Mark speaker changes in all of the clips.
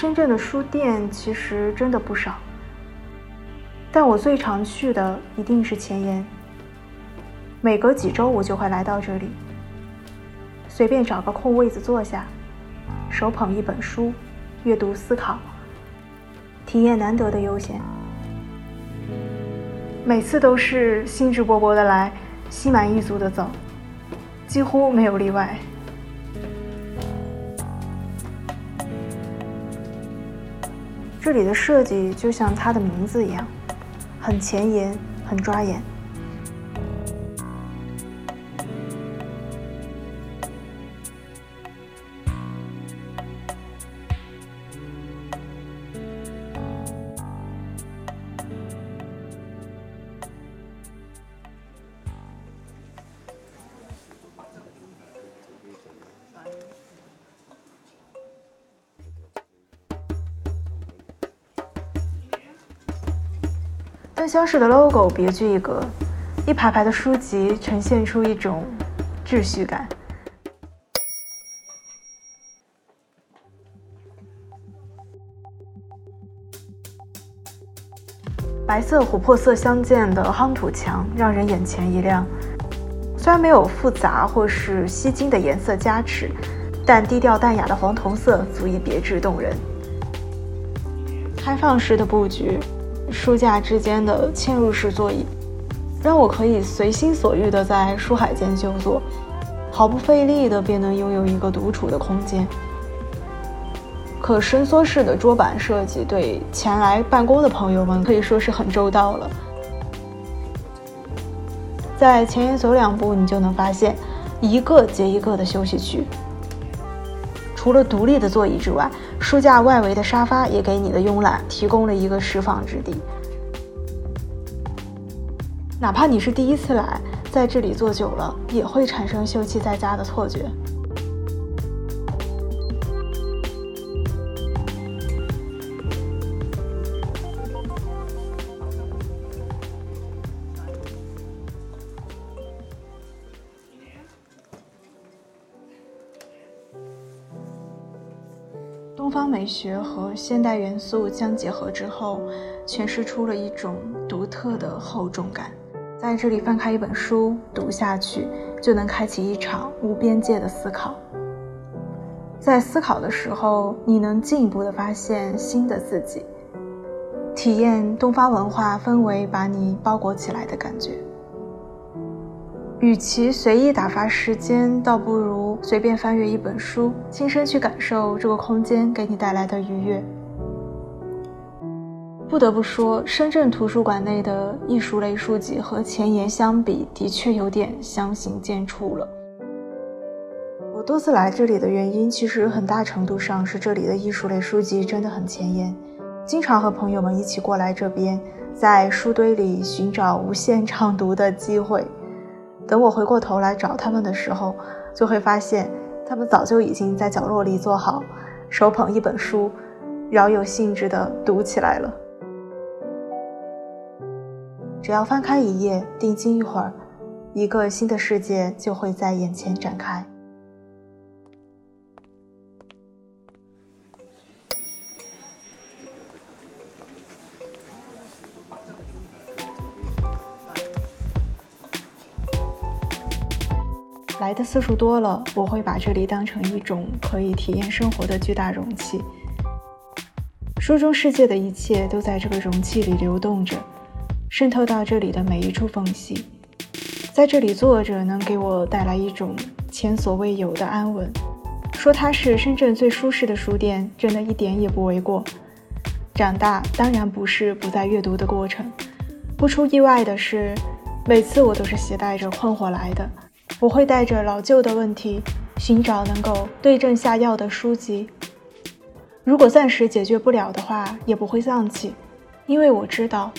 Speaker 1: 深圳的书店其实真的不少，但我最常去的一定是前沿。每隔几周我就会来到这里，随便找个空位子坐下，手捧一本书，阅读思考，体验难得的悠闲。每次都是兴致勃勃的来，心满意足的走，几乎没有例外。这里的设计就像它的名字一样，很前沿，很抓眼。灯箱式的 logo 别具一格，一排排的书籍呈现出一种秩序感。白色琥珀色相间的夯土墙让人眼前一亮，虽然没有复杂或是吸睛的颜色加持，但低调淡雅的黄铜色足以别致动人。开放式的布局。书架之间的嵌入式座椅，让我可以随心所欲地在书海间就坐，毫不费力地便能拥有一个独处的空间。可伸缩式的桌板设计对前来办公的朋友们可以说是很周到了。在前沿走两步，你就能发现一个接一个的休息区。除了独立的座椅之外，书架外围的沙发也给你的慵懒提供了一个释放之地。哪怕你是第一次来，在这里坐久了，也会产生休憩在家的错觉。东方美学和现代元素相结合之后，诠释出了一种独特的厚重感。在这里翻开一本书，读下去就能开启一场无边界的思考。在思考的时候，你能进一步的发现新的自己，体验东方文化氛围把你包裹起来的感觉。与其随意打发时间，倒不如随便翻阅一本书，亲身去感受这个空间给你带来的愉悦。不得不说，深圳图书馆内的艺术类书籍和前沿相比，的确有点相形见绌了。我多次来这里的原因，其实很大程度上是这里的艺术类书籍真的很前沿，经常和朋友们一起过来这边，在书堆里寻找无限畅读的机会。等我回过头来找他们的时候，就会发现他们早就已经在角落里坐好，手捧一本书，饶有兴致地读起来了。只要翻开一页，定睛一会儿，一个新的世界就会在眼前展开。来的次数多了，我会把这里当成一种可以体验生活的巨大容器。书中世界的一切都在这个容器里流动着，渗透到这里的每一处缝隙。在这里坐着，能给我带来一种前所未有的安稳。说它是深圳最舒适的书店，真的一点也不为过。长大当然不是不再阅读的过程。不出意外的是，每次我都是携带着困惑来的。我会带着老旧的问题，寻找能够对症下药的书籍。如果暂时解决不了的话，也不会丧气，因为我知道，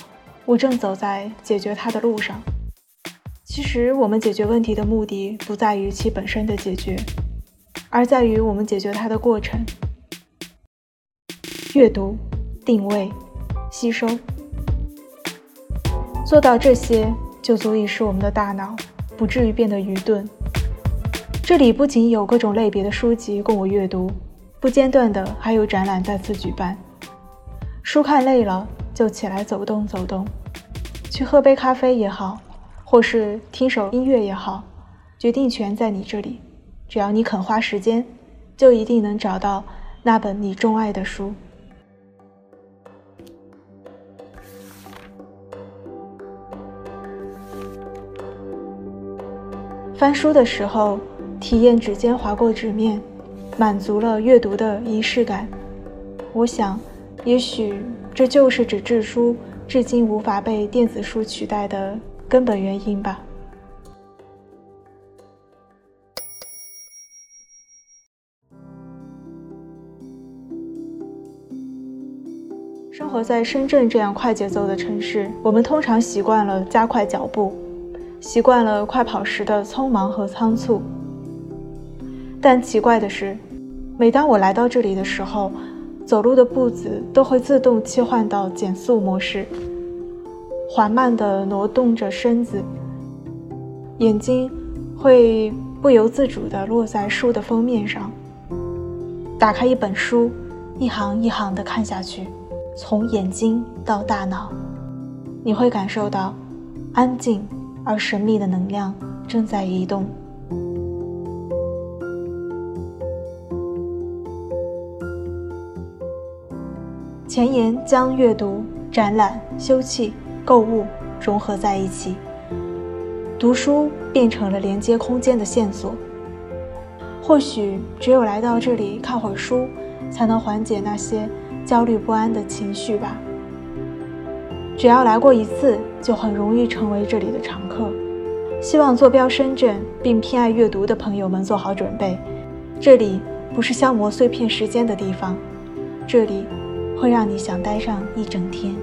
Speaker 1: 我正走在解决它的路上。其实，我们解决问题的目的不在于其本身的解决，而在于我们解决它的过程。阅读、定位、吸收，做到这些，就足以使我们的大脑。不至于变得愚钝。这里不仅有各种类别的书籍供我阅读，不间断的还有展览再次举办。书看累了就起来走动走动，去喝杯咖啡也好，或是听首音乐也好，决定权在你这里。只要你肯花时间，就一定能找到那本你钟爱的书。翻书的时候，体验指尖划过纸面，满足了阅读的仪式感。我想，也许这就是纸质书至今无法被电子书取代的根本原因吧。生活在深圳这样快节奏的城市，我们通常习惯了加快脚步。习惯了快跑时的匆忙和仓促，但奇怪的是，每当我来到这里的时候，走路的步子都会自动切换到减速模式，缓慢地挪动着身子，眼睛会不由自主地落在书的封面上。打开一本书，一行一行地看下去，从眼睛到大脑，你会感受到安静。而神秘的能量正在移动。前言将阅读、展览、休憩、购物融合在一起，读书变成了连接空间的线索。或许只有来到这里看会儿书，才能缓解那些焦虑不安的情绪吧。只要来过一次，就很容易成为这里的常客。希望坐标深圳并偏爱阅读的朋友们做好准备，这里不是消磨碎片时间的地方，这里会让你想待上一整天。